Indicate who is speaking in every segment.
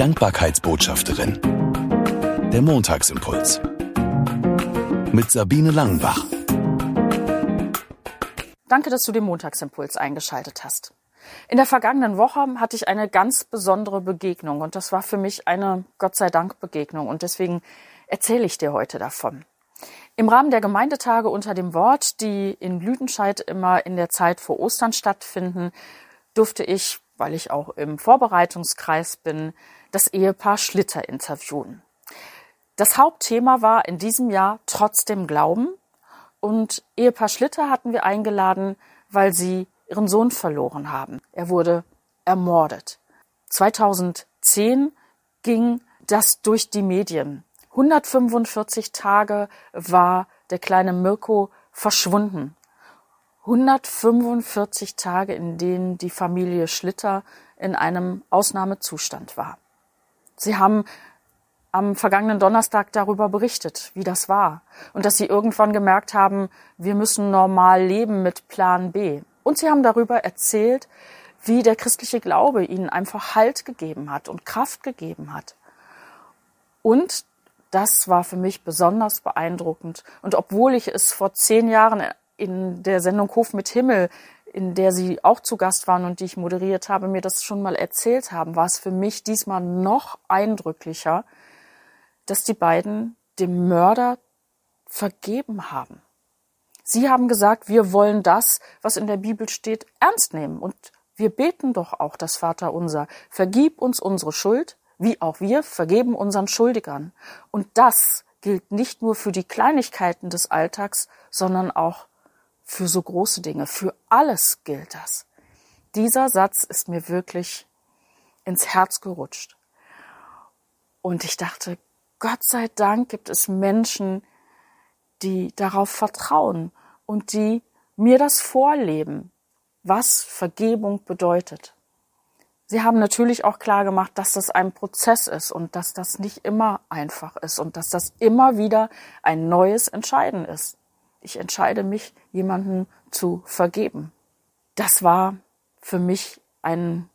Speaker 1: Dankbarkeitsbotschafterin. Der Montagsimpuls. Mit Sabine Langenbach.
Speaker 2: Danke, dass du den Montagsimpuls eingeschaltet hast. In der vergangenen Woche hatte ich eine ganz besondere Begegnung und das war für mich eine Gott sei Dank Begegnung und deswegen erzähle ich dir heute davon. Im Rahmen der Gemeindetage unter dem Wort, die in Blütenscheid immer in der Zeit vor Ostern stattfinden, durfte ich, weil ich auch im Vorbereitungskreis bin, das Ehepaar Schlitter interviewen. Das Hauptthema war in diesem Jahr trotzdem Glauben und Ehepaar Schlitter hatten wir eingeladen, weil sie ihren Sohn verloren haben. Er wurde ermordet. 2010 ging das durch die Medien. 145 Tage war der kleine Mirko verschwunden. 145 Tage, in denen die Familie Schlitter in einem Ausnahmezustand war. Sie haben am vergangenen Donnerstag darüber berichtet, wie das war und dass sie irgendwann gemerkt haben, wir müssen normal leben mit Plan B. Und sie haben darüber erzählt, wie der christliche Glaube ihnen einfach Halt gegeben hat und Kraft gegeben hat. Und das war für mich besonders beeindruckend. Und obwohl ich es vor zehn Jahren in der Sendung Hof mit Himmel, in der Sie auch zu Gast waren und die ich moderiert habe, mir das schon mal erzählt haben, war es für mich diesmal noch eindrücklicher, dass die beiden dem Mörder vergeben haben. Sie haben gesagt, wir wollen das, was in der Bibel steht, ernst nehmen. Und wir beten doch auch das Vaterunser. Vergib uns unsere Schuld, wie auch wir vergeben unseren Schuldigern. Und das gilt nicht nur für die Kleinigkeiten des Alltags, sondern auch für so große Dinge. Für alles gilt das. Dieser Satz ist mir wirklich ins Herz gerutscht. Und ich dachte, Gott sei Dank gibt es Menschen, die darauf vertrauen und die mir das vorleben, was Vergebung bedeutet. Sie haben natürlich auch klar gemacht, dass das ein Prozess ist und dass das nicht immer einfach ist und dass das immer wieder ein neues Entscheiden ist. Ich entscheide mich, jemanden zu vergeben. Das war für mich ein,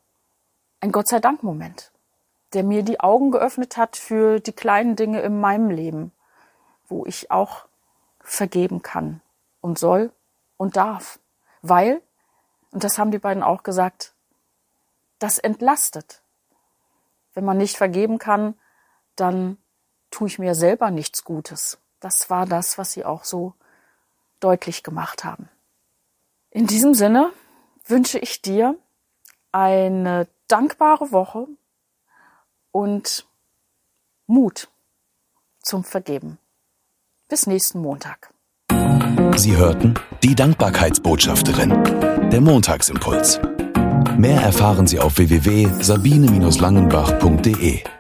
Speaker 2: ein Gott sei Dank Moment der mir die Augen geöffnet hat für die kleinen Dinge in meinem Leben, wo ich auch vergeben kann und soll und darf. Weil, und das haben die beiden auch gesagt, das entlastet. Wenn man nicht vergeben kann, dann tue ich mir selber nichts Gutes. Das war das, was sie auch so deutlich gemacht haben. In diesem Sinne wünsche ich dir eine dankbare Woche und Mut zum Vergeben. Bis nächsten Montag.
Speaker 1: Sie hörten die Dankbarkeitsbotschafterin, der Montagsimpuls. Mehr erfahren Sie auf www.sabine-langenbach.de.